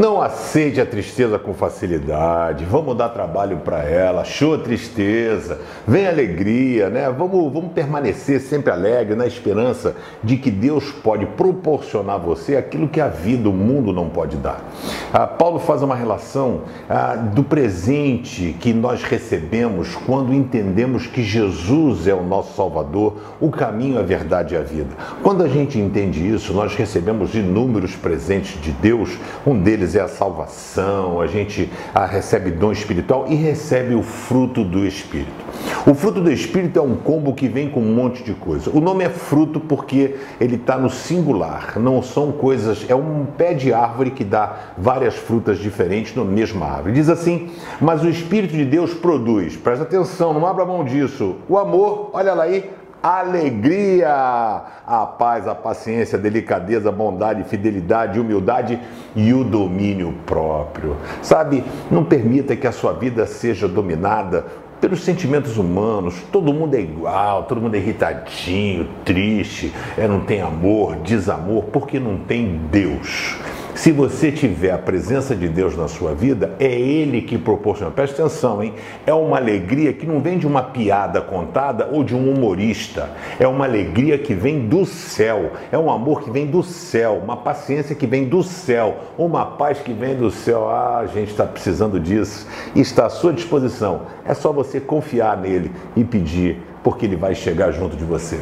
Não aceite a tristeza com facilidade. Vamos dar trabalho para ela. Show a tristeza. Vem alegria, né? Vamos, vamos permanecer sempre alegre na esperança de que Deus pode proporcionar a você aquilo que a vida, o mundo não pode dar. Ah, Paulo faz uma relação ah, do presente que nós recebemos quando entendemos que Jesus é o nosso Salvador, o caminho, a verdade e a vida. Quando a gente entende isso, nós recebemos inúmeros presentes de Deus. Um deles é a salvação, a gente a, recebe dom espiritual e recebe o fruto do Espírito. O fruto do Espírito é um combo que vem com um monte de coisa. O nome é fruto porque ele está no singular, não são coisas, é um pé de árvore que dá várias frutas diferentes na mesma árvore. Diz assim: Mas o Espírito de Deus produz, presta atenção, não abra mão disso. O amor, olha lá aí, alegria, a paz, a paciência, a delicadeza, a bondade, fidelidade, humildade e o domínio próprio. Sabe, não permita que a sua vida seja dominada pelos sentimentos humanos. Todo mundo é igual, todo mundo é irritadinho, triste, é, não tem amor, desamor, porque não tem Deus. Se você tiver a presença de Deus na sua vida, é Ele que proporciona. Presta atenção, hein? É uma alegria que não vem de uma piada contada ou de um humorista. É uma alegria que vem do céu. É um amor que vem do céu. Uma paciência que vem do céu. Uma paz que vem do céu. Ah, a gente está precisando disso. Está à sua disposição. É só você confiar nele e pedir, porque ele vai chegar junto de você.